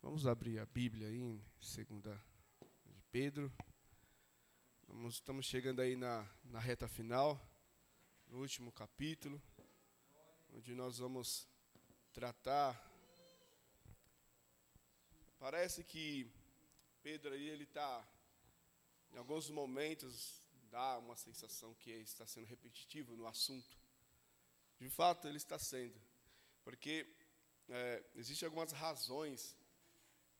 Vamos abrir a Bíblia aí segunda de Pedro. Vamos, estamos chegando aí na, na reta final, no último capítulo, onde nós vamos tratar. Parece que Pedro aí ele está, em alguns momentos, dá uma sensação que está sendo repetitivo no assunto. De fato, ele está sendo, porque é, existem algumas razões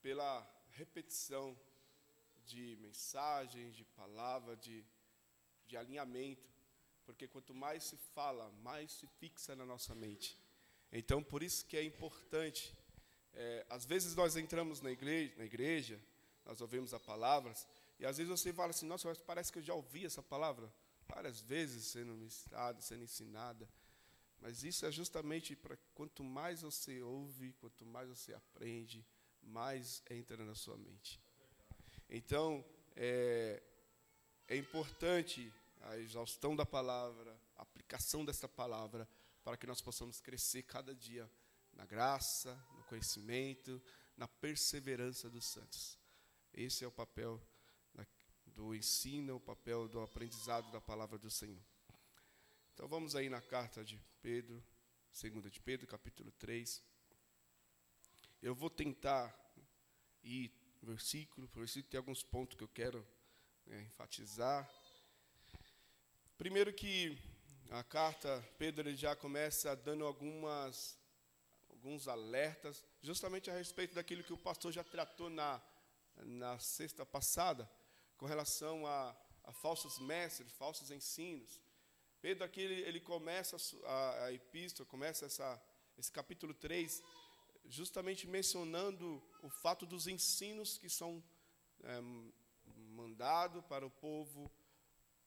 pela repetição de mensagens, de palavra, de, de alinhamento, porque quanto mais se fala, mais se fixa na nossa mente. Então, por isso que é importante. É, às vezes nós entramos na igreja, na igreja, nós ouvimos a palavras, e às vezes você fala assim, nossa, parece que eu já ouvi essa palavra várias vezes sendo ministrada, sendo ensinada. Mas isso é justamente para quanto mais você ouve, quanto mais você aprende, mais entra na sua mente. Então, é, é importante a exaustão da palavra, a aplicação dessa palavra, para que nós possamos crescer cada dia na graça, no conhecimento, na perseverança dos santos. Esse é o papel do ensino, o papel do aprendizado da palavra do Senhor. Então vamos aí na carta de Pedro, segunda de Pedro, capítulo 3. Eu vou tentar ir versículo por versículo, tem alguns pontos que eu quero né, enfatizar. Primeiro que a carta, Pedro já começa dando algumas, alguns alertas, justamente a respeito daquilo que o pastor já tratou na, na sexta passada, com relação a, a falsos mestres, falsos ensinos. Pedro aqui ele, ele começa a, a epístola, começa essa, esse capítulo 3 justamente mencionando o fato dos ensinos que são é, mandados para o povo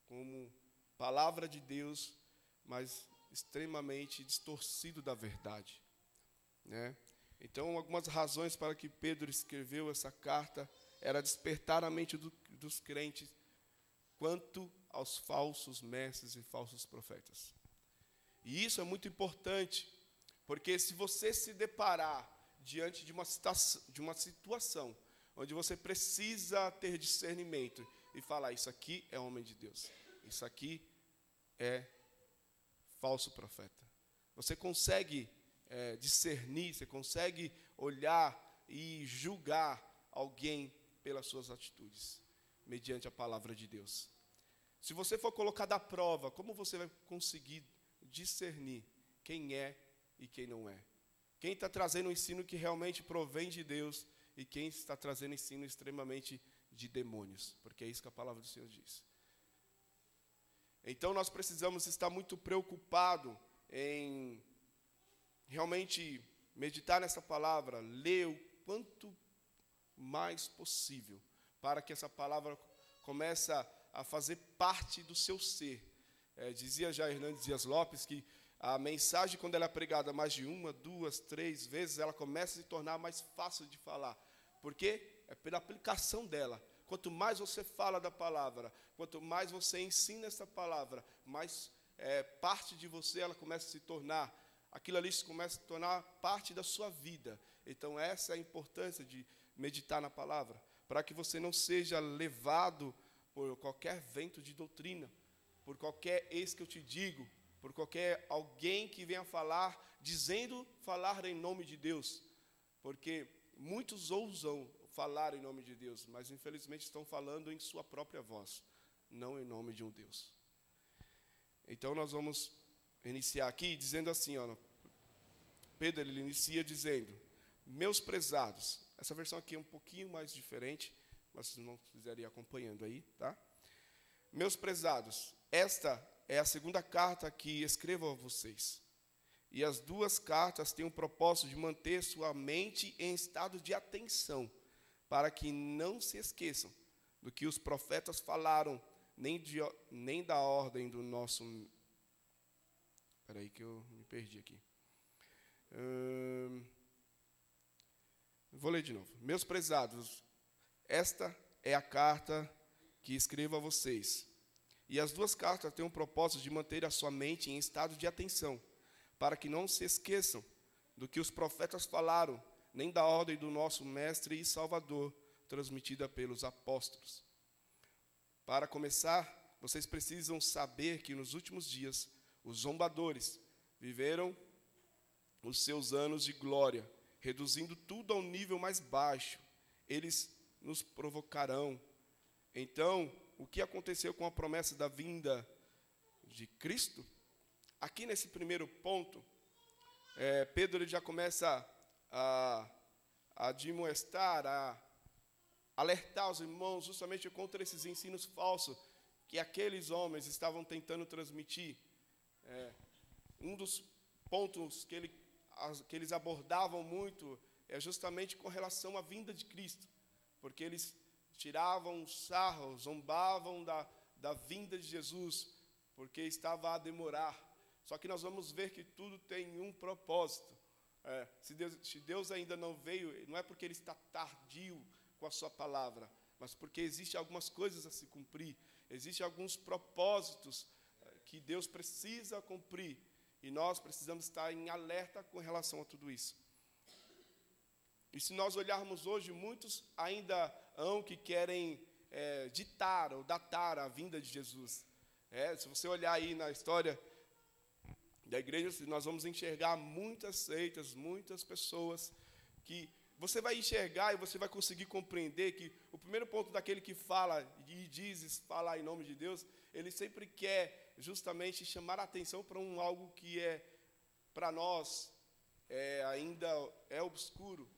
como palavra de Deus, mas extremamente distorcido da verdade. Né? Então, algumas razões para que Pedro escreveu essa carta era despertar a mente do, dos crentes quanto aos falsos mestres e falsos profetas. E isso é muito importante, porque se você se deparar diante de uma, de uma situação onde você precisa ter discernimento e falar: Isso aqui é homem de Deus, isso aqui é falso profeta. Você consegue é, discernir, você consegue olhar e julgar alguém pelas suas atitudes, mediante a palavra de Deus. Se você for colocado à prova, como você vai conseguir discernir quem é e quem não é. Quem está trazendo um ensino que realmente provém de Deus e quem está trazendo ensino extremamente de demônios, porque é isso que a palavra do Senhor diz. Então nós precisamos estar muito preocupados em realmente meditar nessa palavra, ler o quanto mais possível, para que essa palavra comece a fazer parte do seu ser. É, dizia já Hernandes Dias Lopes que a mensagem, quando ela é pregada mais de uma, duas, três vezes, ela começa a se tornar mais fácil de falar. Porque é pela aplicação dela. Quanto mais você fala da palavra, quanto mais você ensina essa palavra, mais é, parte de você ela começa a se tornar. Aquilo ali se começa a tornar parte da sua vida. Então, essa é a importância de meditar na palavra. Para que você não seja levado por qualquer vento de doutrina, por qualquer ex que eu te digo, por qualquer alguém que venha falar, dizendo falar em nome de Deus, porque muitos ousam falar em nome de Deus, mas infelizmente estão falando em sua própria voz, não em nome de um Deus. Então nós vamos iniciar aqui dizendo assim, ó, Pedro ele inicia dizendo: Meus prezados. Essa versão aqui é um pouquinho mais diferente, mas se não quiserem acompanhando aí, tá? Meus prezados, esta é a segunda carta que escrevo a vocês. E as duas cartas têm o propósito de manter sua mente em estado de atenção, para que não se esqueçam do que os profetas falaram, nem, de, nem da ordem do nosso. Espera aí que eu me perdi aqui. Hum, vou ler de novo. Meus prezados, esta é a carta que escrevo a vocês e as duas cartas têm o propósito de manter a sua mente em estado de atenção, para que não se esqueçam do que os profetas falaram, nem da ordem do nosso Mestre e Salvador, transmitida pelos apóstolos. Para começar, vocês precisam saber que nos últimos dias, os zombadores viveram os seus anos de glória, reduzindo tudo ao nível mais baixo. Eles nos provocarão. Então, o que aconteceu com a promessa da vinda de Cristo? Aqui nesse primeiro ponto, é, Pedro já começa a, a admoestar, a alertar os irmãos justamente contra esses ensinos falsos que aqueles homens estavam tentando transmitir. É, um dos pontos que, ele, que eles abordavam muito é justamente com relação à vinda de Cristo, porque eles tiravam sarro, zombavam da, da vinda de Jesus, porque estava a demorar. Só que nós vamos ver que tudo tem um propósito. É, se, Deus, se Deus ainda não veio, não é porque Ele está tardio com a Sua palavra, mas porque existem algumas coisas a se cumprir, existem alguns propósitos é, que Deus precisa cumprir, e nós precisamos estar em alerta com relação a tudo isso. E se nós olharmos hoje, muitos ainda hão que querem é, ditar ou datar a vinda de Jesus. É, se você olhar aí na história da igreja, nós vamos enxergar muitas seitas, muitas pessoas que você vai enxergar e você vai conseguir compreender que o primeiro ponto daquele que fala e diz falar em nome de Deus, ele sempre quer justamente chamar a atenção para um algo que é para nós é, ainda é obscuro,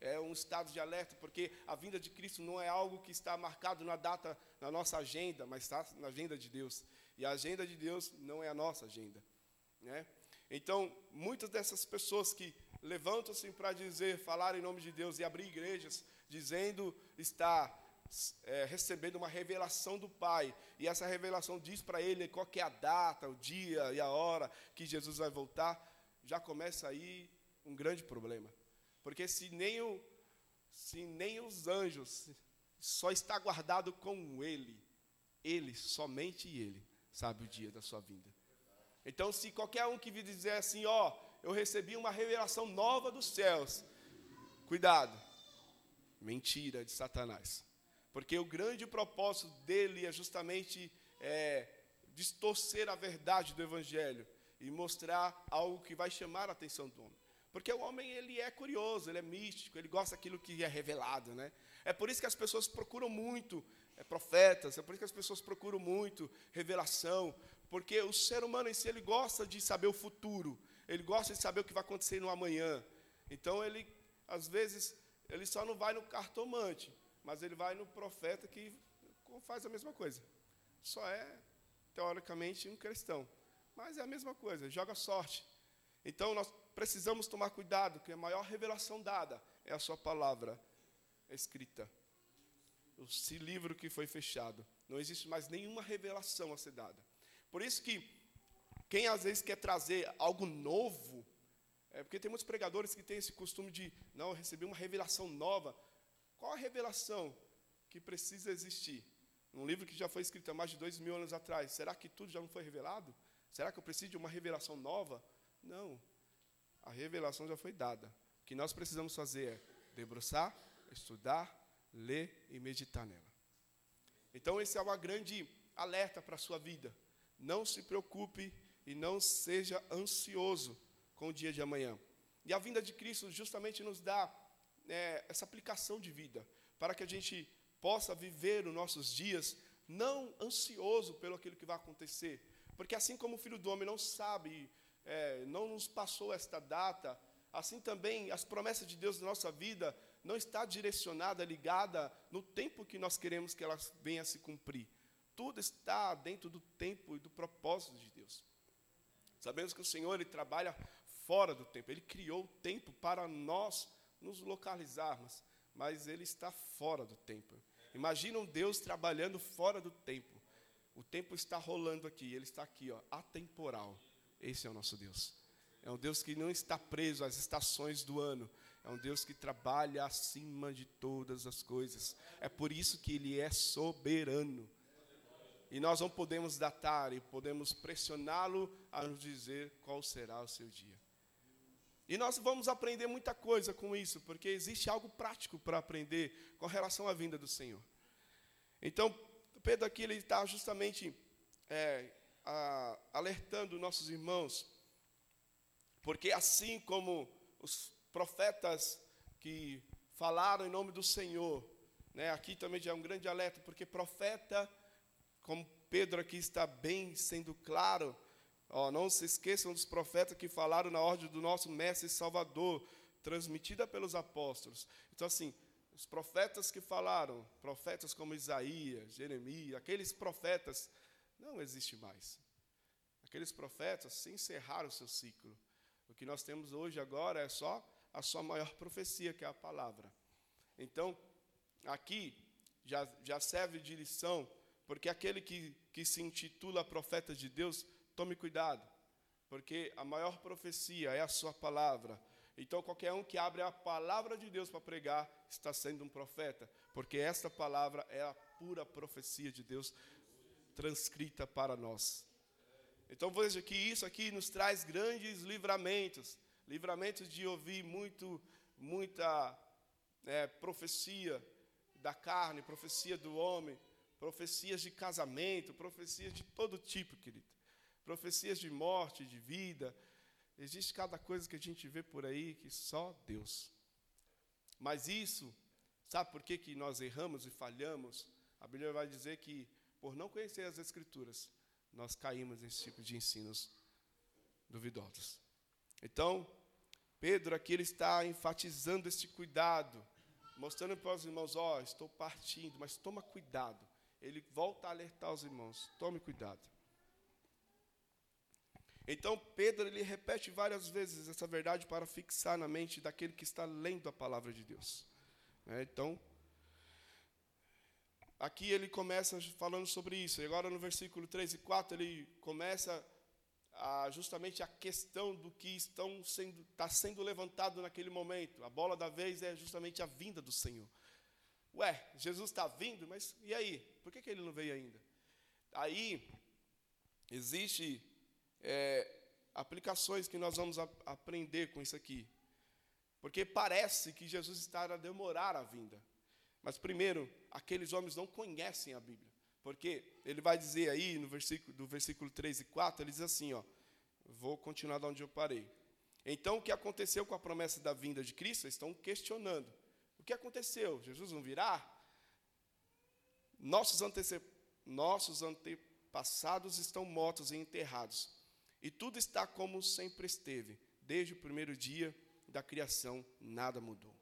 é um estado de alerta, porque a vinda de Cristo não é algo que está marcado na data na nossa agenda, mas está na agenda de Deus. E a agenda de Deus não é a nossa agenda. Né? Então, muitas dessas pessoas que levantam-se para dizer, falar em nome de Deus e abrir igrejas, dizendo estar é, recebendo uma revelação do Pai, e essa revelação diz para ele qual é a data, o dia e a hora que Jesus vai voltar, já começa aí um grande problema. Porque se nem, o, se nem os anjos só está guardado com ele, ele, somente ele, sabe o dia da sua vinda. Então, se qualquer um que vir dizer assim, ó, eu recebi uma revelação nova dos céus, cuidado, mentira de Satanás. Porque o grande propósito dele é justamente é, distorcer a verdade do Evangelho e mostrar algo que vai chamar a atenção do homem. Porque o homem ele é curioso, ele é místico, ele gosta daquilo que é revelado, né? É por isso que as pessoas procuram muito é, profetas, é por isso que as pessoas procuram muito revelação, porque o ser humano em si ele gosta de saber o futuro, ele gosta de saber o que vai acontecer no amanhã. Então ele, às vezes, ele só não vai no cartomante, mas ele vai no profeta que faz a mesma coisa. Só é teoricamente um cristão, mas é a mesma coisa, joga sorte. Então nós precisamos tomar cuidado, que a maior revelação dada é a sua palavra escrita. Esse livro que foi fechado. Não existe mais nenhuma revelação a ser dada. Por isso que quem às vezes quer trazer algo novo, é porque tem muitos pregadores que têm esse costume de, não, receber uma revelação nova. Qual a revelação que precisa existir? Um livro que já foi escrito há mais de dois mil anos atrás, será que tudo já não foi revelado? Será que eu preciso de uma revelação nova? Não. A revelação já foi dada. O que nós precisamos fazer é debruçar, estudar, ler e meditar nela. Então, esse é uma grande alerta para a sua vida. Não se preocupe e não seja ansioso com o dia de amanhã. E a vinda de Cristo justamente nos dá é, essa aplicação de vida, para que a gente possa viver os nossos dias não ansioso pelo aquilo que vai acontecer. Porque assim como o Filho do Homem não sabe, é, não nos passou esta data, assim também as promessas de Deus na nossa vida não está direcionada, ligada no tempo que nós queremos que elas venham a se cumprir. Tudo está dentro do tempo e do propósito de Deus. Sabemos que o Senhor ele trabalha fora do tempo. Ele criou o tempo para nós nos localizarmos, mas ele está fora do tempo. Imagina um Deus trabalhando fora do tempo. O tempo está rolando aqui, ele está aqui, ó, atemporal. Esse é o nosso Deus. É um Deus que não está preso às estações do ano. É um Deus que trabalha acima de todas as coisas. É por isso que ele é soberano. E nós não podemos datar e podemos pressioná-lo a nos dizer qual será o seu dia. E nós vamos aprender muita coisa com isso, porque existe algo prático para aprender com relação à vinda do Senhor. Então, Pedro aqui ele está justamente é, a, alertando nossos irmãos, porque assim como os profetas que falaram em nome do Senhor, né, aqui também já é um grande alerta, porque profeta, como Pedro aqui está bem sendo claro, ó, não se esqueçam dos profetas que falaram na ordem do nosso Mestre Salvador, transmitida pelos apóstolos. Então, assim, os profetas que falaram, profetas como Isaías, Jeremias, aqueles profetas, não existe mais. Aqueles profetas se encerraram o seu ciclo. O que nós temos hoje agora é só a sua maior profecia, que é a palavra. Então, aqui já, já serve de lição, porque aquele que, que se intitula profeta de Deus, tome cuidado, porque a maior profecia é a sua palavra. Então, qualquer um que abre a palavra de Deus para pregar está sendo um profeta, porque esta palavra é a pura profecia de Deus transcrita para nós. Então, veja que isso aqui nos traz grandes livramentos livramentos de ouvir muito, muita é, profecia da carne, profecia do homem, profecias de casamento, profecias de todo tipo, querido. Profecias de morte, de vida, Existe cada coisa que a gente vê por aí que só Deus. Mas isso, sabe por que, que nós erramos e falhamos? A Bíblia vai dizer que, por não conhecer as Escrituras, nós caímos nesse tipo de ensinos duvidosos. Então, Pedro aqui ele está enfatizando esse cuidado, mostrando para os irmãos: ó, oh, estou partindo, mas toma cuidado. Ele volta a alertar os irmãos: tome cuidado. Então Pedro ele repete várias vezes essa verdade para fixar na mente daquele que está lendo a palavra de Deus. É, então, aqui ele começa falando sobre isso. E agora no versículo 3 e 4 ele começa a, justamente a questão do que estão sendo, está sendo levantado naquele momento. A bola da vez é justamente a vinda do Senhor. Ué, Jesus está vindo, mas e aí? Por que, que ele não veio ainda? Aí existe é, aplicações que nós vamos a, aprender com isso aqui. Porque parece que Jesus está a demorar a vinda. Mas, primeiro, aqueles homens não conhecem a Bíblia. Porque ele vai dizer aí, no versículo, do versículo 3 e 4, ele diz assim: ó, vou continuar de onde eu parei. Então, o que aconteceu com a promessa da vinda de Cristo? Eles estão questionando. O que aconteceu? Jesus não virá? Nossos, antece... Nossos antepassados estão mortos e enterrados e tudo está como sempre esteve, desde o primeiro dia da criação, nada mudou.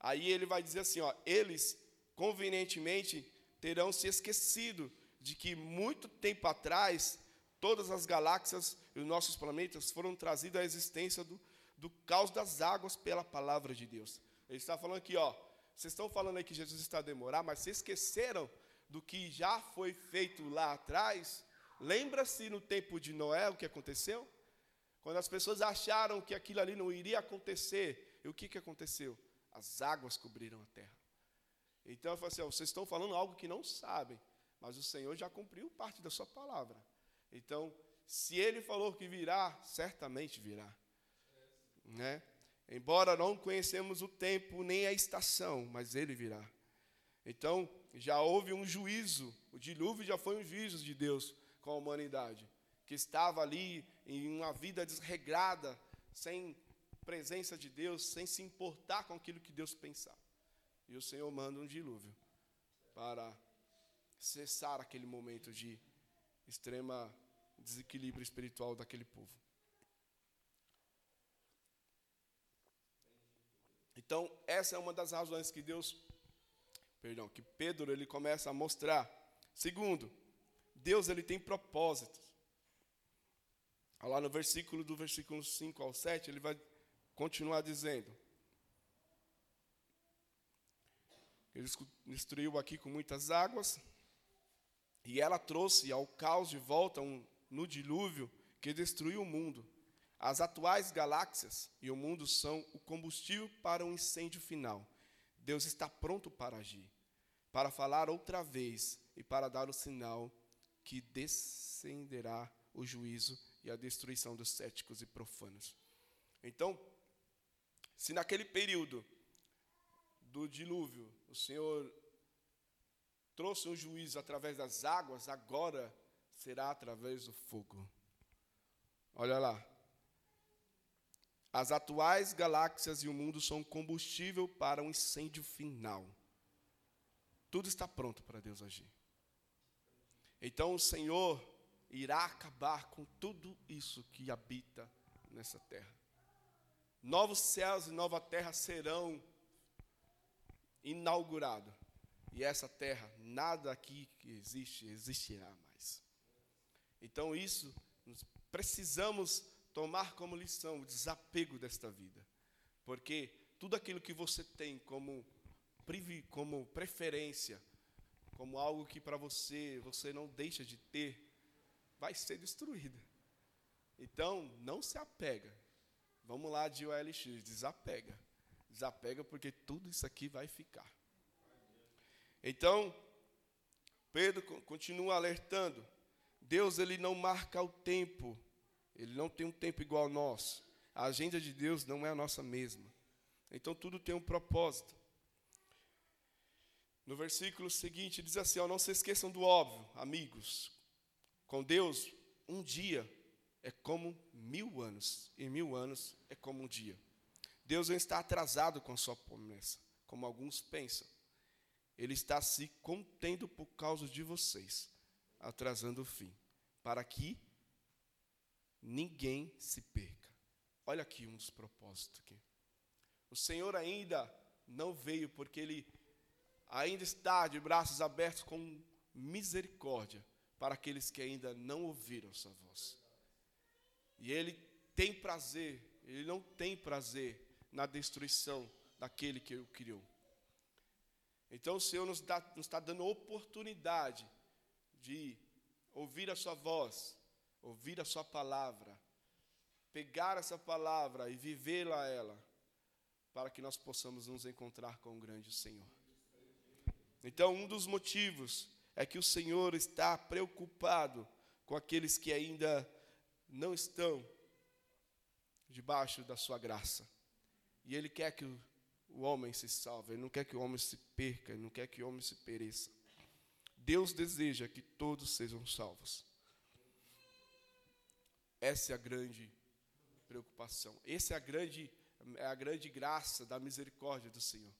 Aí ele vai dizer assim: ó, eles convenientemente terão se esquecido de que muito tempo atrás todas as galáxias e os nossos planetas foram trazidos à existência do, do caos das águas pela palavra de Deus. Ele está falando aqui, ó, vocês estão falando aí que Jesus está a demorar, mas vocês esqueceram do que já foi feito lá atrás Lembra-se no tempo de Noé o que aconteceu? Quando as pessoas acharam que aquilo ali não iria acontecer, e o que, que aconteceu? As águas cobriram a terra. Então eu falei assim: ó, vocês estão falando algo que não sabem, mas o Senhor já cumpriu parte da sua palavra. Então, se ele falou que virá, certamente virá. Né? Embora não conhecemos o tempo nem a estação, mas ele virá. Então, já houve um juízo, o dilúvio já foi um juízo de Deus com a humanidade, que estava ali em uma vida desregrada, sem presença de Deus, sem se importar com aquilo que Deus pensava. E o Senhor manda um dilúvio para cessar aquele momento de extrema desequilíbrio espiritual daquele povo. Então, essa é uma das razões que Deus, perdão, que Pedro ele começa a mostrar. Segundo, Deus ele tem propósitos. Lá no versículo do versículo 5 ao 7, ele vai continuar dizendo: Ele destruiu aqui com muitas águas, e ela trouxe ao caos de volta um, no dilúvio que destruiu o mundo. As atuais galáxias e o mundo são o combustível para um incêndio final. Deus está pronto para agir, para falar outra vez e para dar o sinal que descenderá o juízo e a destruição dos céticos e profanos. Então, se naquele período do dilúvio o Senhor trouxe um juízo através das águas, agora será através do fogo. Olha lá. As atuais galáxias e o mundo são combustível para um incêndio final. Tudo está pronto para Deus agir. Então o Senhor irá acabar com tudo isso que habita nessa terra. Novos céus e nova terra serão inaugurados. E essa terra, nada aqui que existe, existirá mais. Então, isso, precisamos tomar como lição o desapego desta vida. Porque tudo aquilo que você tem como, como preferência, como algo que para você você não deixa de ter, vai ser destruída. Então, não se apega. Vamos lá de OLX, desapega. Desapega porque tudo isso aqui vai ficar. Então, Pedro continua alertando. Deus ele não marca o tempo. Ele não tem um tempo igual ao nosso. A agenda de Deus não é a nossa mesma. Então tudo tem um propósito. No versículo seguinte diz assim: ó, Não se esqueçam do óbvio, amigos. Com Deus, um dia é como mil anos, e mil anos é como um dia. Deus não está atrasado com a sua promessa, como alguns pensam. Ele está se contendo por causa de vocês, atrasando o fim, para que ninguém se perca. Olha aqui um dos propósitos aqui. O Senhor ainda não veio porque ele ainda está de braços abertos com misericórdia para aqueles que ainda não ouviram sua voz. E ele tem prazer, ele não tem prazer na destruição daquele que o criou. Então o Senhor nos, está dando oportunidade de ouvir a Sua voz, ouvir a Sua palavra, pegar essa palavra e vivê-la ela, para que nós possamos nos encontrar com o grande Senhor. Então, um dos motivos é que o Senhor está preocupado com aqueles que ainda não estão debaixo da Sua graça. E Ele quer que o homem se salve, Ele não quer que o homem se perca, Ele não quer que o homem se pereça. Deus deseja que todos sejam salvos. Essa é a grande preocupação. Essa é a grande, é a grande graça da misericórdia do Senhor.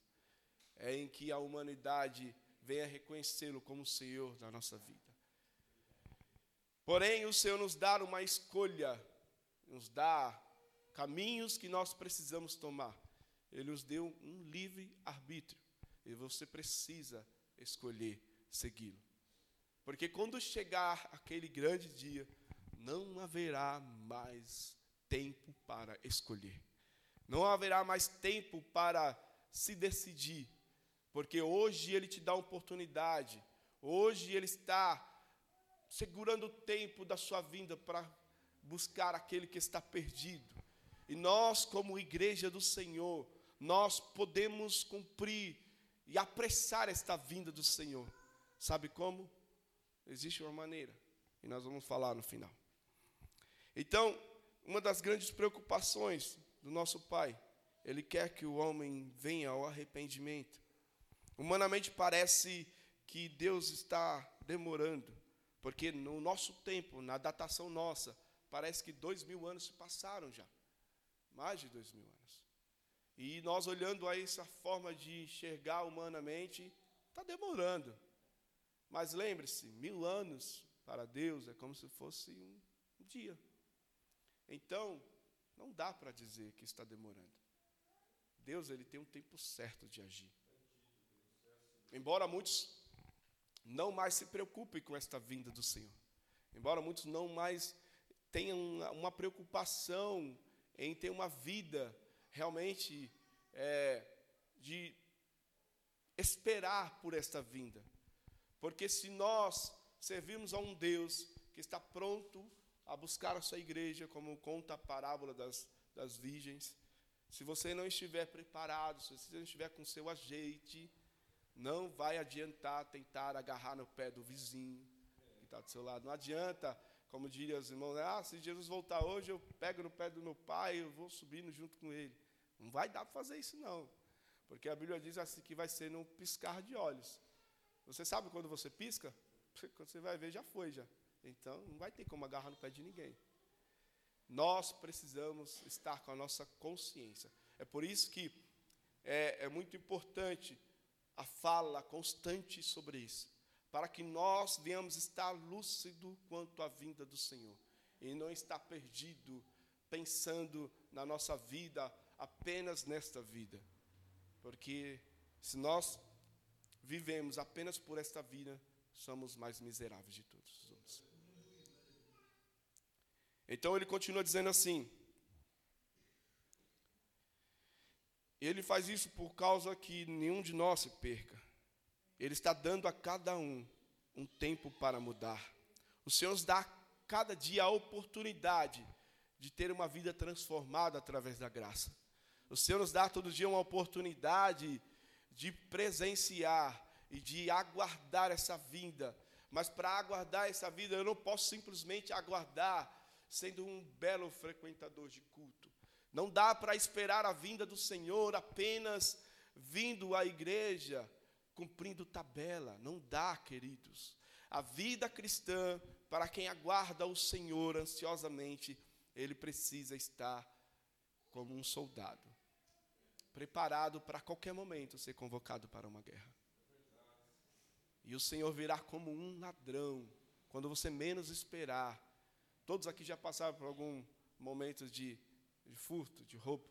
É em que a humanidade venha reconhecê-lo como Senhor da nossa vida. Porém, o Senhor nos dá uma escolha, nos dá caminhos que nós precisamos tomar. Ele nos deu um livre arbítrio e você precisa escolher segui-lo. Porque quando chegar aquele grande dia, não haverá mais tempo para escolher. Não haverá mais tempo para se decidir. Porque hoje ele te dá oportunidade. Hoje ele está segurando o tempo da sua vinda para buscar aquele que está perdido. E nós, como igreja do Senhor, nós podemos cumprir e apressar esta vinda do Senhor. Sabe como? Existe uma maneira, e nós vamos falar no final. Então, uma das grandes preocupações do nosso Pai, Ele quer que o homem venha ao arrependimento. Humanamente parece que Deus está demorando, porque no nosso tempo, na datação nossa, parece que dois mil anos se passaram já mais de dois mil anos. E nós olhando a essa forma de enxergar humanamente, está demorando. Mas lembre-se, mil anos para Deus é como se fosse um dia. Então, não dá para dizer que está demorando. Deus ele tem um tempo certo de agir. Embora muitos não mais se preocupem com esta vinda do Senhor, embora muitos não mais tenham uma preocupação em ter uma vida realmente é, de esperar por esta vinda. Porque se nós servirmos a um Deus que está pronto a buscar a sua igreja, como conta a parábola das, das virgens, se você não estiver preparado, se você não estiver com seu ajeite, não vai adiantar tentar agarrar no pé do vizinho que está do seu lado. Não adianta como diria os irmãos, né? ah, se Jesus voltar hoje, eu pego no pé do meu pai, eu vou subindo junto com ele. Não vai dar para fazer isso, não. Porque a Bíblia diz assim que vai ser num piscar de olhos. Você sabe quando você pisca? Quando você vai ver, já foi, já. Então, não vai ter como agarrar no pé de ninguém. Nós precisamos estar com a nossa consciência. É por isso que é, é muito importante a fala constante sobre isso para que nós venhamos estar lúcido quanto à vinda do Senhor e não estar perdido pensando na nossa vida apenas nesta vida. Porque se nós vivemos apenas por esta vida, somos mais miseráveis de todos os homens. Então ele continua dizendo assim: Ele faz isso por causa que nenhum de nós se perca, ele está dando a cada um um tempo para mudar. O Senhor nos dá cada dia a oportunidade de ter uma vida transformada através da graça. O Senhor nos dá todo dia uma oportunidade de presenciar e de aguardar essa vinda. Mas para aguardar essa vida, eu não posso simplesmente aguardar sendo um belo frequentador de culto. Não dá para esperar a vinda do Senhor apenas vindo à igreja cumprindo tabela. Não dá, queridos. A vida cristã, para quem aguarda o Senhor ansiosamente, ele precisa estar como um soldado, preparado para qualquer momento ser convocado para uma guerra. E o Senhor virá como um ladrão, quando você menos esperar. Todos aqui já passaram por algum momento de, de furto, de roubo,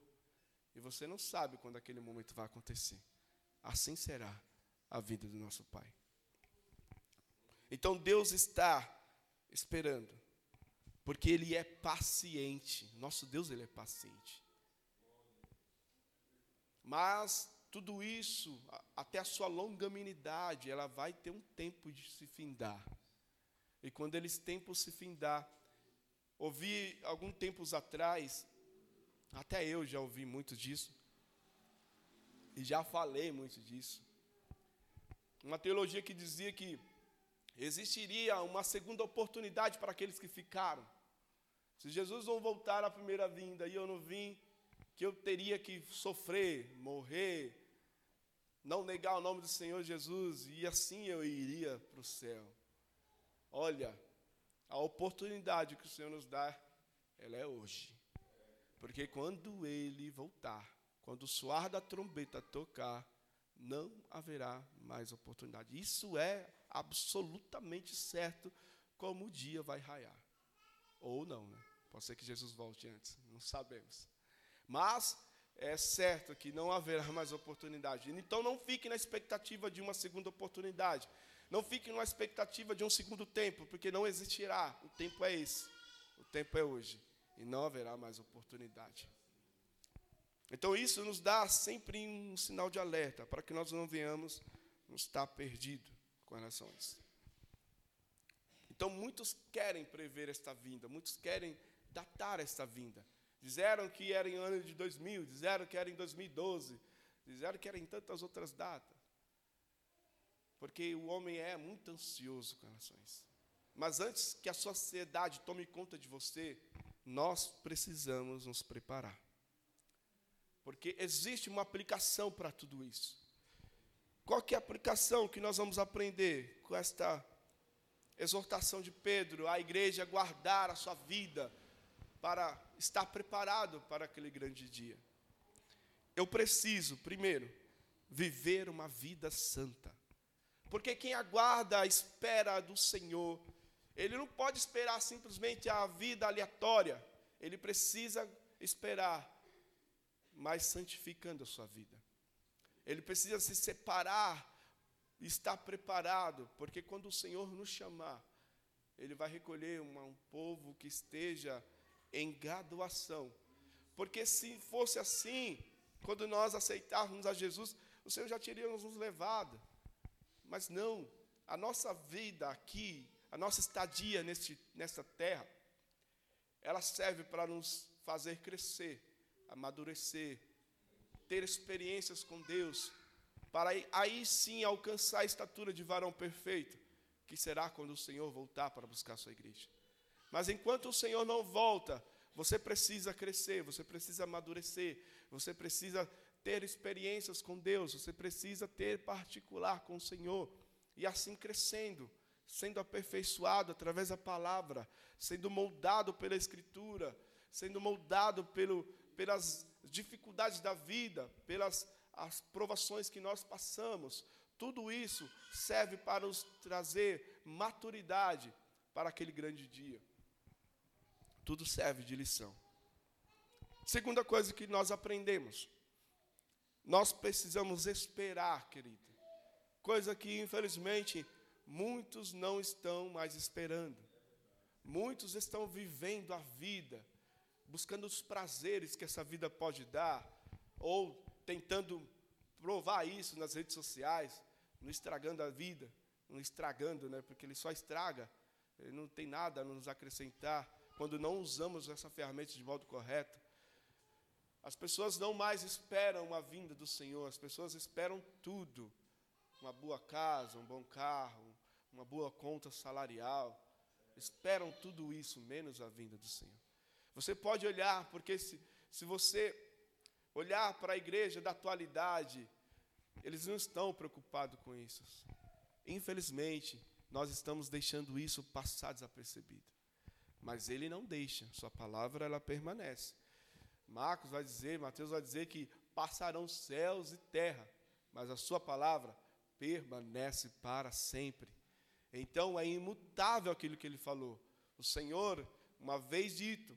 e você não sabe quando aquele momento vai acontecer. Assim será a vida do nosso Pai. Então Deus está esperando, porque Ele é paciente. Nosso Deus, Ele é paciente. Mas tudo isso, até a sua longanimidade, ela vai ter um tempo de se findar. E quando eles tempo se findar, ouvi alguns tempos atrás, até eu já ouvi muito disso, e já falei muito disso, uma teologia que dizia que existiria uma segunda oportunidade para aqueles que ficaram. Se Jesus não voltar à primeira vinda e eu não vim, que eu teria que sofrer, morrer, não negar o nome do Senhor Jesus e assim eu iria para o céu. Olha, a oportunidade que o Senhor nos dá, ela é hoje. Porque quando ele voltar, quando o soar da trombeta tocar, não haverá mais oportunidade. Isso é absolutamente certo, como o dia vai raiar. Ou não, né? Pode ser que Jesus volte antes, não sabemos. Mas é certo que não haverá mais oportunidade. Então não fique na expectativa de uma segunda oportunidade. Não fique na expectativa de um segundo tempo, porque não existirá. O tempo é esse. O tempo é hoje. E não haverá mais oportunidade. Então isso nos dá sempre um sinal de alerta para que nós não venhamos nos estar perdido com relação a isso. Então muitos querem prever esta vinda, muitos querem datar esta vinda. Disseram que era em ano de 2000, disseram que era em 2012, disseram que era em tantas outras datas. Porque o homem é muito ansioso com relação a isso. Mas antes que a sociedade tome conta de você, nós precisamos nos preparar. Porque existe uma aplicação para tudo isso. Qual que é a aplicação que nós vamos aprender com esta exortação de Pedro à igreja guardar a sua vida para estar preparado para aquele grande dia? Eu preciso, primeiro, viver uma vida santa. Porque quem aguarda a espera do Senhor, ele não pode esperar simplesmente a vida aleatória, ele precisa esperar mas santificando a sua vida. Ele precisa se separar, estar preparado, porque quando o Senhor nos chamar, Ele vai recolher uma, um povo que esteja em graduação. Porque se fosse assim, quando nós aceitarmos a Jesus, o Senhor já teria nos levado. Mas não, a nossa vida aqui, a nossa estadia neste, nesta terra, ela serve para nos fazer crescer amadurecer, ter experiências com Deus, para aí sim alcançar a estatura de varão perfeito, que será quando o Senhor voltar para buscar a sua igreja. Mas enquanto o Senhor não volta, você precisa crescer, você precisa amadurecer, você precisa ter experiências com Deus, você precisa ter particular com o Senhor. E assim crescendo, sendo aperfeiçoado através da palavra, sendo moldado pela Escritura, sendo moldado pelo, pelas dificuldades da vida, pelas as provações que nós passamos. Tudo isso serve para nos trazer maturidade para aquele grande dia. Tudo serve de lição. Segunda coisa que nós aprendemos, nós precisamos esperar, querido. Coisa que, infelizmente, muitos não estão mais esperando. Muitos estão vivendo a vida, buscando os prazeres que essa vida pode dar, ou tentando provar isso nas redes sociais, não estragando a vida, não estragando, né, porque ele só estraga, ele não tem nada a nos acrescentar quando não usamos essa ferramenta de modo correto. As pessoas não mais esperam a vinda do Senhor, as pessoas esperam tudo. Uma boa casa, um bom carro, uma boa conta salarial. Esperam tudo isso, menos a vinda do Senhor. Você pode olhar, porque se, se você olhar para a igreja da atualidade, eles não estão preocupados com isso. Infelizmente, nós estamos deixando isso passar desapercebido. Mas ele não deixa, sua palavra ela permanece. Marcos vai dizer, Mateus vai dizer que passarão céus e terra, mas a sua palavra permanece para sempre. Então é imutável aquilo que ele falou. O Senhor, uma vez dito,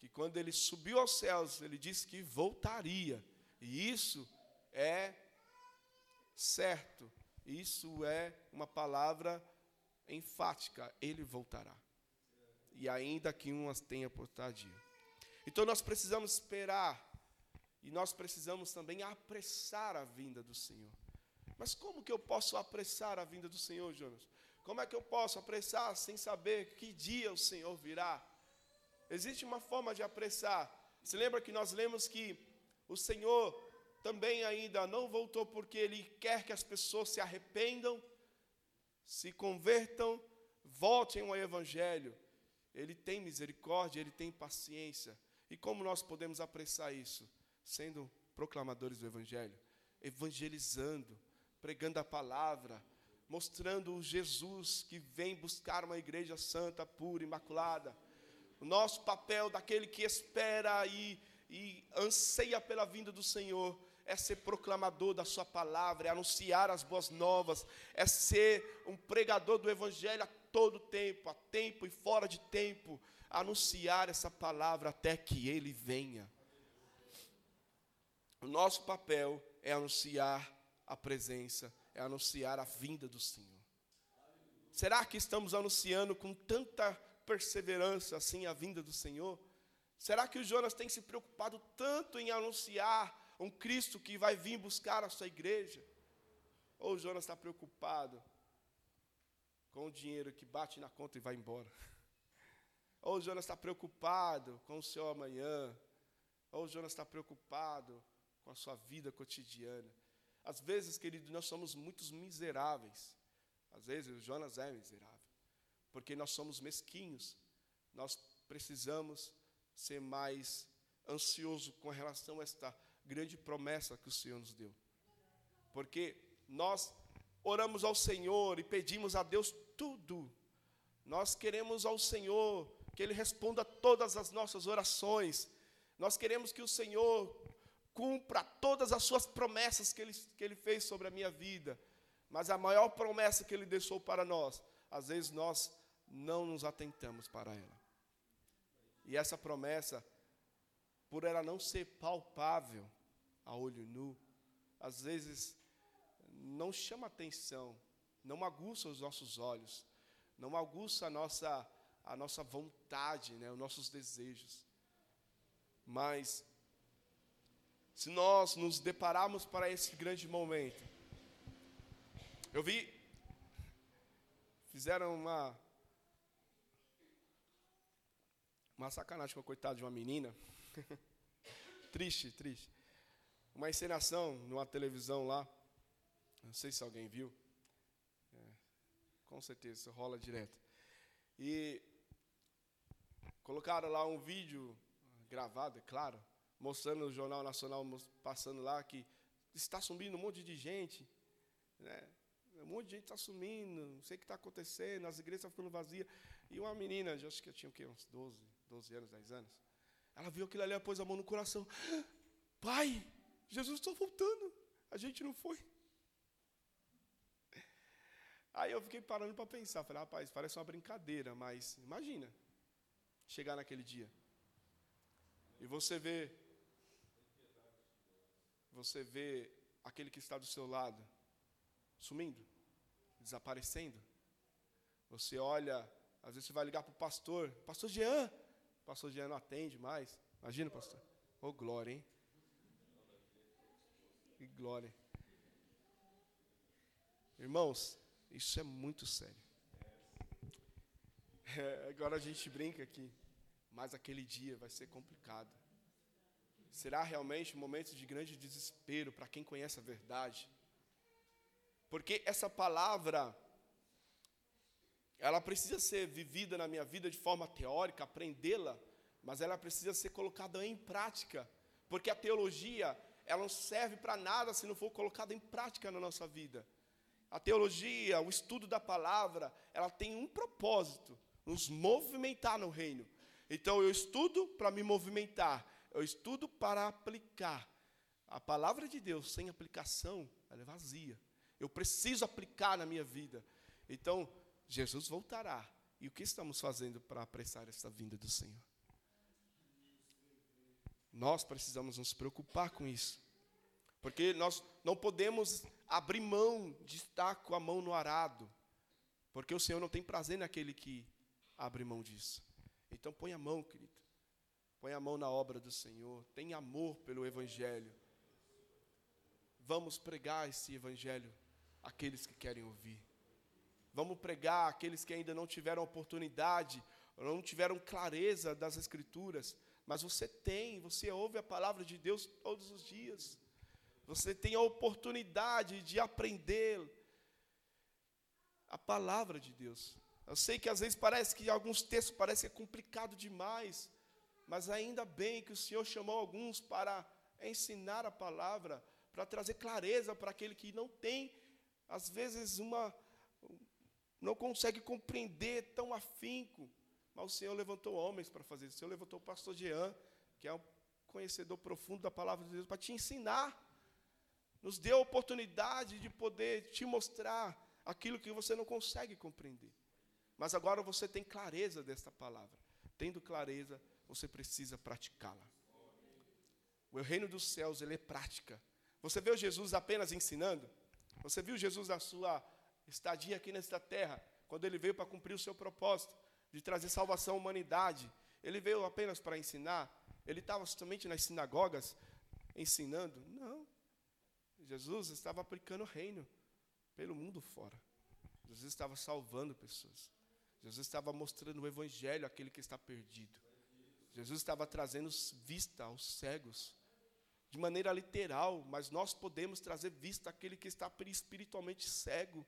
que quando ele subiu aos céus, ele disse que voltaria. E isso é certo. Isso é uma palavra enfática, ele voltará. E ainda que umas tenha por tardia. Então nós precisamos esperar e nós precisamos também apressar a vinda do Senhor. Mas como que eu posso apressar a vinda do Senhor, Jonas? Como é que eu posso apressar sem saber que dia o Senhor virá? Existe uma forma de apressar. Se lembra que nós lemos que o Senhor também ainda não voltou porque Ele quer que as pessoas se arrependam, se convertam, voltem ao Evangelho. Ele tem misericórdia, Ele tem paciência. E como nós podemos apressar isso? Sendo proclamadores do Evangelho, evangelizando, pregando a palavra, mostrando o Jesus que vem buscar uma igreja santa, pura, imaculada. O nosso papel daquele que espera e, e anseia pela vinda do Senhor é ser proclamador da Sua palavra, é anunciar as boas novas, é ser um pregador do Evangelho a todo tempo, a tempo e fora de tempo, anunciar essa palavra até que Ele venha. O nosso papel é anunciar a presença, é anunciar a vinda do Senhor. Será que estamos anunciando com tanta perseverança assim a vinda do Senhor? Será que o Jonas tem se preocupado tanto em anunciar um Cristo que vai vir buscar a sua igreja? Ou Jonas está preocupado com o dinheiro que bate na conta e vai embora? Ou Jonas está preocupado com o seu amanhã? Ou Jonas está preocupado com a sua vida cotidiana? Às vezes, querido, nós somos muito miseráveis. Às vezes, o Jonas é miserável. Porque nós somos mesquinhos. Nós precisamos ser mais ansioso com relação a esta grande promessa que o Senhor nos deu. Porque nós oramos ao Senhor e pedimos a Deus tudo. Nós queremos ao Senhor que Ele responda todas as nossas orações. Nós queremos que o Senhor cumpra todas as suas promessas que ele, que ele fez sobre a minha vida. Mas a maior promessa que Ele deixou para nós, às vezes nós não nos atentamos para ela. E essa promessa, por ela não ser palpável a olho nu, às vezes não chama atenção, não aguça os nossos olhos, não aguça a nossa, a nossa vontade, né, os nossos desejos. Mas, se nós nos depararmos para esse grande momento, eu vi, fizeram uma, uma sacanagem com a coitada de uma menina. triste, triste. Uma encenação numa televisão lá. Não sei se alguém viu. É, com certeza, isso rola direto. E colocaram lá um vídeo gravado, é claro, mostrando no Jornal Nacional, passando lá, que está sumindo um monte de gente. Né? Um monte de gente está sumindo, não sei o que está acontecendo, as igrejas estão ficando vazias. E uma menina, acho que eu tinha o quê, uns 12, 12 anos, 10 anos, ela viu aquilo ali, ela pôs a mão no coração. Pai, Jesus está voltando. A gente não foi. Aí eu fiquei parando para pensar. Falei, rapaz, parece uma brincadeira, mas imagina chegar naquele dia. E você vê, você vê aquele que está do seu lado sumindo, desaparecendo. Você olha, às vezes você vai ligar para o pastor, pastor Jean, o pastor Jean não atende mais. Imagina, pastor. Ô oh, glória, hein? Que glória. Irmãos, isso é muito sério. É, agora a gente brinca aqui, mas aquele dia vai ser complicado. Será realmente um momento de grande desespero para quem conhece a verdade. Porque essa palavra, ela precisa ser vivida na minha vida de forma teórica, aprendê-la, mas ela precisa ser colocada em prática. Porque a teologia, ela não serve para nada se não for colocada em prática na nossa vida. A teologia, o estudo da palavra, ela tem um propósito: nos movimentar no reino. Então eu estudo para me movimentar, eu estudo para aplicar. A palavra de Deus sem aplicação, ela é vazia. Eu preciso aplicar na minha vida. Então, Jesus voltará. E o que estamos fazendo para apressar essa vinda do Senhor? Nós precisamos nos preocupar com isso. Porque nós não podemos abrir mão de estar com a mão no arado. Porque o Senhor não tem prazer naquele que abre mão disso. Então põe a mão, querido. Põe a mão na obra do Senhor. Tenha amor pelo Evangelho. Vamos pregar esse Evangelho àqueles que querem ouvir. Vamos pregar àqueles que ainda não tiveram oportunidade, não tiveram clareza das Escrituras. Mas você tem, você ouve a palavra de Deus todos os dias. Você tem a oportunidade de aprender a palavra de Deus. Eu sei que às vezes parece que alguns textos parecem complicado demais, mas ainda bem que o Senhor chamou alguns para ensinar a palavra, para trazer clareza para aquele que não tem, às vezes, uma. Não consegue compreender tão afinco. Mas o Senhor levantou homens para fazer isso. O Senhor levantou o pastor Jean, que é um conhecedor profundo da palavra de Deus, para te ensinar nos deu a oportunidade de poder te mostrar aquilo que você não consegue compreender. Mas agora você tem clareza desta palavra. Tendo clareza, você precisa praticá-la. O reino dos céus, ele é prática. Você viu Jesus apenas ensinando? Você viu Jesus na sua estadia aqui nesta terra, quando ele veio para cumprir o seu propósito de trazer salvação à humanidade? Ele veio apenas para ensinar? Ele estava somente nas sinagogas ensinando? Não. Jesus estava aplicando o reino pelo mundo fora. Jesus estava salvando pessoas. Jesus estava mostrando o evangelho àquele que está perdido. Jesus estava trazendo vista aos cegos, de maneira literal, mas nós podemos trazer vista àquele que está espiritualmente cego.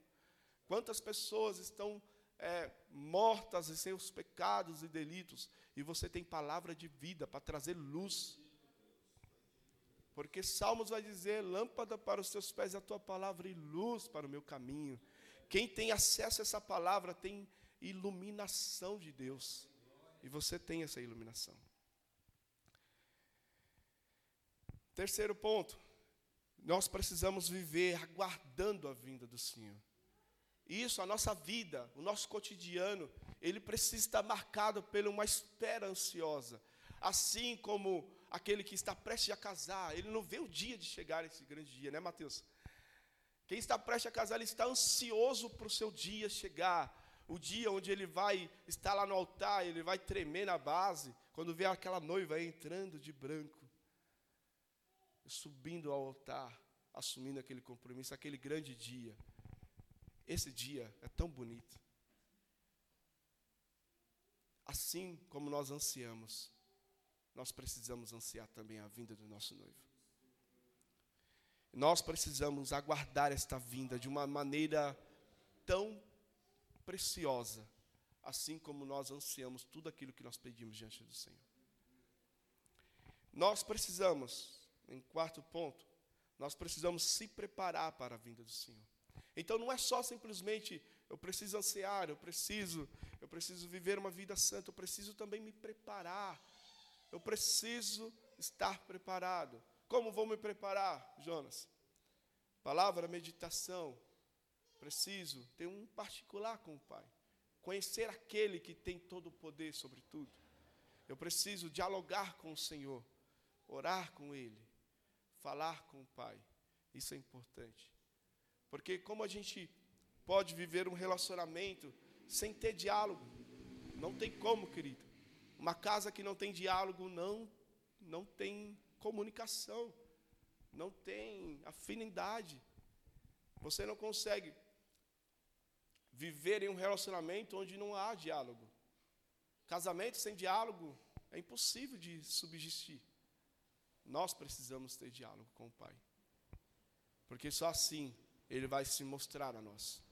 Quantas pessoas estão é, mortas em seus pecados e delitos, e você tem palavra de vida para trazer luz porque Salmos vai dizer: lâmpada para os teus pés é a tua palavra e luz para o meu caminho. Quem tem acesso a essa palavra tem iluminação de Deus. E você tem essa iluminação. Terceiro ponto, nós precisamos viver aguardando a vinda do Senhor. Isso, a nossa vida, o nosso cotidiano, ele precisa estar marcado por uma espera ansiosa. Assim como aquele que está prestes a casar, ele não vê o dia de chegar esse grande dia, né, Mateus? Quem está prestes a casar, ele está ansioso para o seu dia chegar, o dia onde ele vai estar lá no altar, ele vai tremer na base, quando vê aquela noiva entrando de branco, subindo ao altar, assumindo aquele compromisso, aquele grande dia. Esse dia é tão bonito. Assim como nós ansiamos nós precisamos ansiar também a vinda do nosso noivo. Nós precisamos aguardar esta vinda de uma maneira tão preciosa, assim como nós ansiamos tudo aquilo que nós pedimos diante do Senhor. Nós precisamos, em quarto ponto, nós precisamos se preparar para a vinda do Senhor. Então não é só simplesmente eu preciso ansiar, eu preciso, eu preciso viver uma vida santa, eu preciso também me preparar. Eu preciso estar preparado. Como vou me preparar, Jonas? Palavra, meditação. Preciso ter um particular com o Pai. Conhecer aquele que tem todo o poder sobre tudo. Eu preciso dialogar com o Senhor, orar com Ele, falar com o Pai. Isso é importante. Porque como a gente pode viver um relacionamento sem ter diálogo? Não tem como, querido. Uma casa que não tem diálogo não não tem comunicação, não tem afinidade. Você não consegue viver em um relacionamento onde não há diálogo. Casamento sem diálogo é impossível de subsistir. Nós precisamos ter diálogo com o Pai. Porque só assim ele vai se mostrar a nós.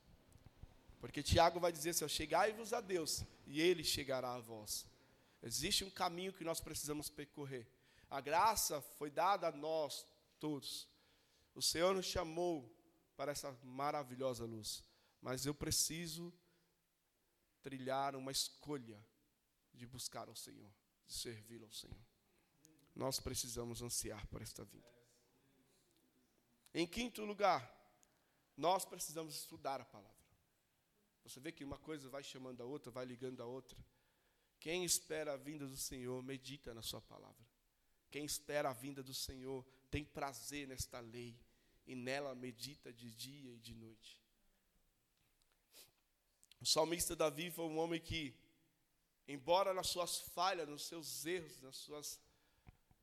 Porque Tiago vai dizer assim: chegai-vos a Deus, e ele chegará a vós. Existe um caminho que nós precisamos percorrer. A graça foi dada a nós todos. O Senhor nos chamou para essa maravilhosa luz. Mas eu preciso trilhar uma escolha de buscar ao Senhor, de servir ao Senhor. Nós precisamos ansiar por esta vida. Em quinto lugar, nós precisamos estudar a palavra. Você vê que uma coisa vai chamando a outra, vai ligando a outra. Quem espera a vinda do Senhor, medita na Sua palavra. Quem espera a vinda do Senhor, tem prazer nesta lei, e nela medita de dia e de noite. O salmista Davi foi um homem que, embora nas suas falhas, nos seus erros, nas suas,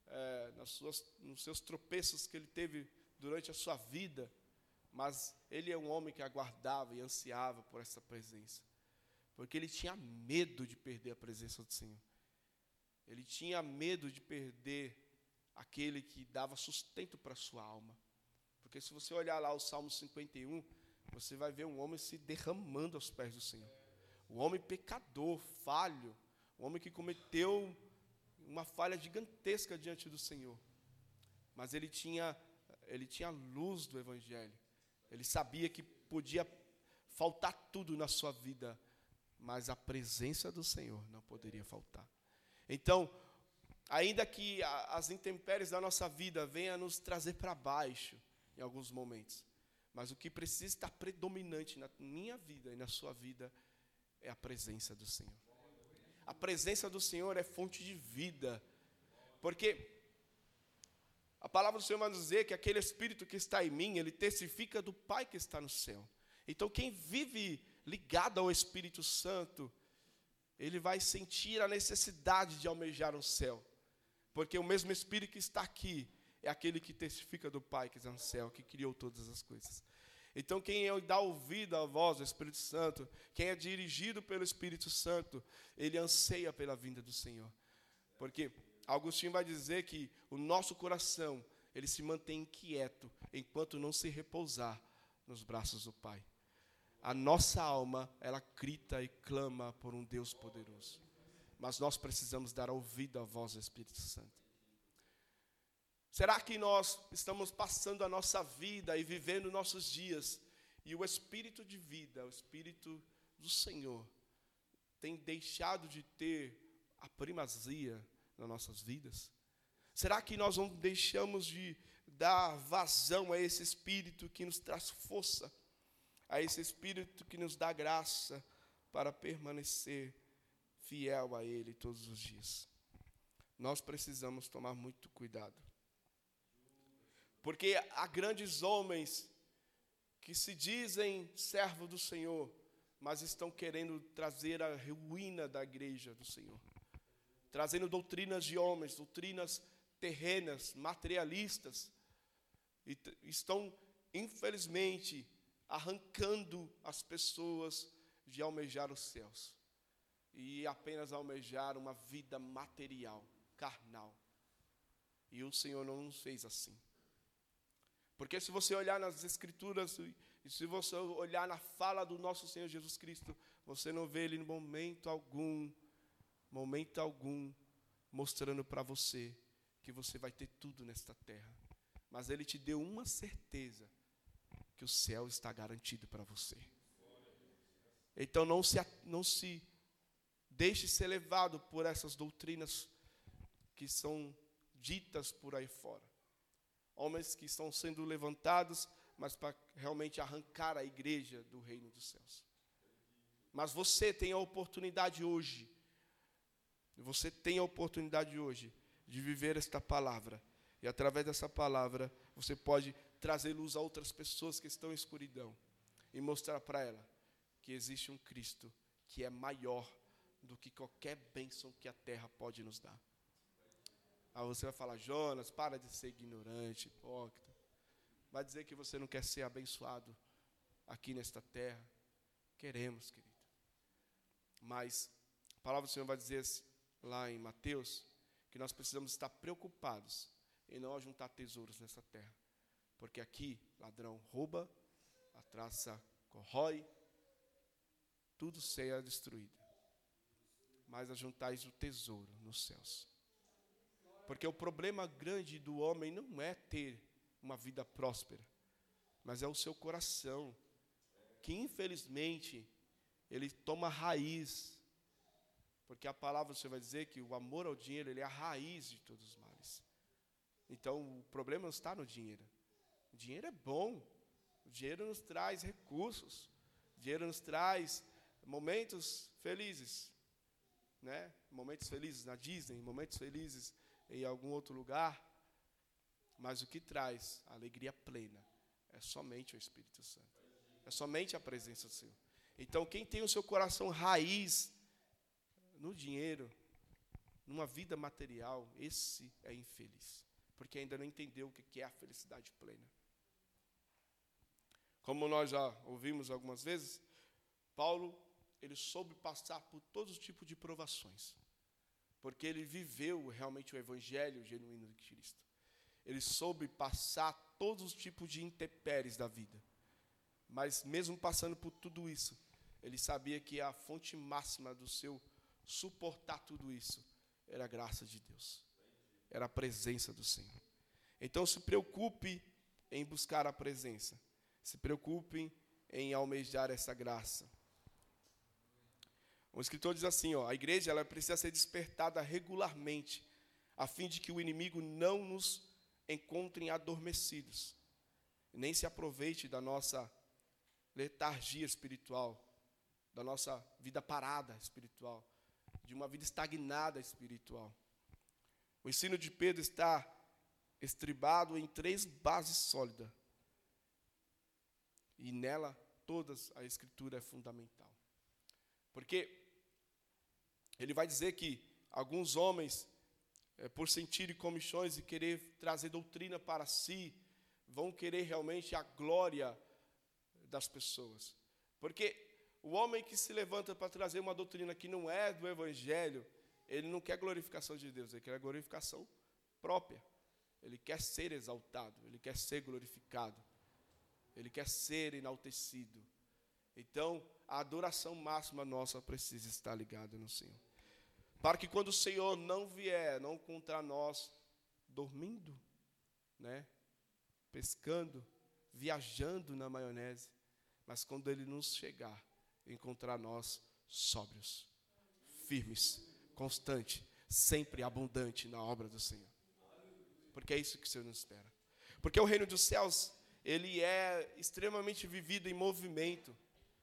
é, nas suas, nos seus tropeços que ele teve durante a sua vida, mas ele é um homem que aguardava e ansiava por essa presença, porque ele tinha medo de perder a presença do Senhor. Ele tinha medo de perder aquele que dava sustento para a sua alma. Porque se você olhar lá o Salmo 51, você vai ver um homem se derramando aos pés do Senhor. Um homem pecador, falho, um homem que cometeu uma falha gigantesca diante do Senhor. Mas ele tinha, ele tinha a luz do Evangelho. Ele sabia que podia faltar tudo na sua vida, mas a presença do Senhor não poderia faltar. Então, ainda que as intempéries da nossa vida venham nos trazer para baixo em alguns momentos, mas o que precisa estar predominante na minha vida e na sua vida é a presença do Senhor. A presença do Senhor é fonte de vida. Porque a palavra do Senhor vai dizer que aquele Espírito que está em mim, ele testifica do Pai que está no céu. Então, quem vive ligado ao Espírito Santo, ele vai sentir a necessidade de almejar o céu. Porque o mesmo Espírito que está aqui é aquele que testifica do Pai que está no céu, que criou todas as coisas. Então, quem é, dá ouvido à voz do Espírito Santo, quem é dirigido pelo Espírito Santo, ele anseia pela vinda do Senhor. Porque Agostinho vai dizer que o nosso coração, ele se mantém inquieto enquanto não se repousar nos braços do Pai. A nossa alma, ela grita e clama por um Deus poderoso. Mas nós precisamos dar ouvido à voz do Espírito Santo. Será que nós estamos passando a nossa vida e vivendo nossos dias e o espírito de vida, o espírito do Senhor, tem deixado de ter a primazia nas nossas vidas? Será que nós não deixamos de dar vazão a esse espírito que nos traz força, a esse espírito que nos dá graça para permanecer fiel a Ele todos os dias? Nós precisamos tomar muito cuidado. Porque há grandes homens que se dizem servo do Senhor, mas estão querendo trazer a ruína da igreja do Senhor. Trazendo doutrinas de homens, doutrinas terrenas, materialistas. E estão, infelizmente, arrancando as pessoas de almejar os céus e apenas almejar uma vida material, carnal. E o Senhor não nos fez assim. Porque se você olhar nas Escrituras, e se você olhar na fala do nosso Senhor Jesus Cristo, você não vê ele em momento algum, momento algum, mostrando para você que você vai ter tudo nesta terra. Mas ele te deu uma certeza: que o céu está garantido para você. Então não se, não se deixe ser levado por essas doutrinas que são ditas por aí fora. Homens que estão sendo levantados, mas para realmente arrancar a igreja do reino dos céus. Mas você tem a oportunidade hoje, você tem a oportunidade hoje de viver esta palavra. E através dessa palavra, você pode trazer luz a outras pessoas que estão em escuridão e mostrar para ela que existe um Cristo que é maior do que qualquer bênção que a terra pode nos dar. Aí você vai falar, Jonas, para de ser ignorante, hipócrita. Vai dizer que você não quer ser abençoado aqui nesta terra. Queremos, querido. Mas a palavra do Senhor vai dizer lá em Mateus que nós precisamos estar preocupados em não ajuntar tesouros nessa terra. Porque aqui ladrão rouba, a traça corrói, tudo será destruído. Mas ajuntais o tesouro nos céus. Porque o problema grande do homem não é ter uma vida próspera, mas é o seu coração, que infelizmente ele toma raiz. Porque a palavra você vai dizer que o amor ao dinheiro ele é a raiz de todos os males. Então o problema não está no dinheiro. O dinheiro é bom. O dinheiro nos traz recursos. O dinheiro nos traz momentos felizes, né? Momentos felizes na Disney, momentos felizes em algum outro lugar. Mas o que traz a alegria plena é somente o Espírito Santo. É somente a presença do Senhor. Então, quem tem o seu coração raiz no dinheiro, numa vida material, esse é infeliz, porque ainda não entendeu o que é a felicidade plena. Como nós já ouvimos algumas vezes, Paulo ele soube passar por todos os tipos de provações, porque ele viveu realmente o evangelho genuíno de Cristo. Ele soube passar todos os tipos de intempéries da vida. Mas mesmo passando por tudo isso, ele sabia que a fonte máxima do seu suportar tudo isso era a graça de Deus, era a presença do Senhor. Então se preocupe em buscar a presença, se preocupe em almejar essa graça. O escritor diz assim: ó, a igreja ela precisa ser despertada regularmente, a fim de que o inimigo não nos encontre adormecidos, nem se aproveite da nossa letargia espiritual, da nossa vida parada espiritual, de uma vida estagnada espiritual. O ensino de Pedro está estribado em três bases sólidas. E nela todas a escritura é fundamental. Porque ele vai dizer que alguns homens, é, por sentirem comichões e querer trazer doutrina para si, vão querer realmente a glória das pessoas. Porque o homem que se levanta para trazer uma doutrina que não é do Evangelho, ele não quer glorificação de Deus, ele quer glorificação própria. Ele quer ser exaltado, ele quer ser glorificado, ele quer ser enaltecido. Então, a adoração máxima nossa precisa estar ligada no Senhor. Para que quando o Senhor não vier, não contra nós, dormindo, né, pescando, viajando na maionese, mas quando ele nos chegar, encontrar nós sóbrios, firmes, constante, sempre abundante na obra do Senhor. Porque é isso que o Senhor nos espera. Porque o reino dos céus, ele é extremamente vivido em movimento.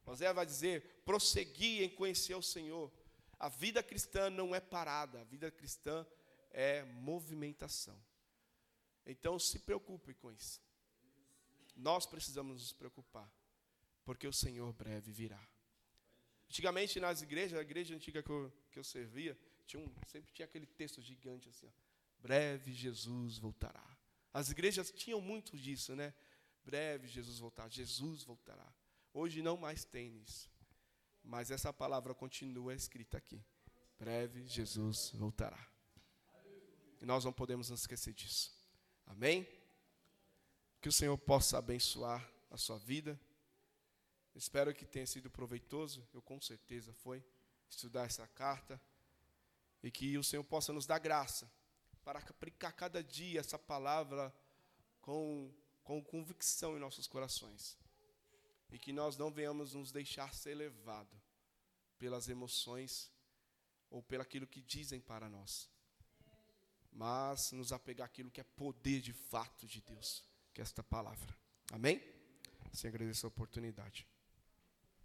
José vai dizer: prosseguir em conhecer o Senhor. A vida cristã não é parada, a vida cristã é movimentação. Então se preocupe com isso. Nós precisamos nos preocupar, porque o Senhor breve virá. Antigamente nas igrejas, a igreja antiga que eu, que eu servia, tinha um, sempre tinha aquele texto gigante assim, ó, breve Jesus voltará. As igrejas tinham muito disso, né? Breve Jesus voltará, Jesus voltará. Hoje não mais tem isso. Mas essa palavra continua escrita aqui. Breve Jesus voltará. E nós não podemos nos esquecer disso. Amém? Que o Senhor possa abençoar a sua vida Espero que tenha sido proveitoso, eu com certeza foi, estudar essa carta, e que o Senhor possa nos dar graça para aplicar cada dia essa palavra com, com convicção em nossos corações. E que nós não venhamos nos deixar ser levado pelas emoções ou pelo aquilo que dizem para nós, mas nos apegar àquilo que é poder de fato de Deus, que é esta palavra. Amém? Sem agradecer a oportunidade.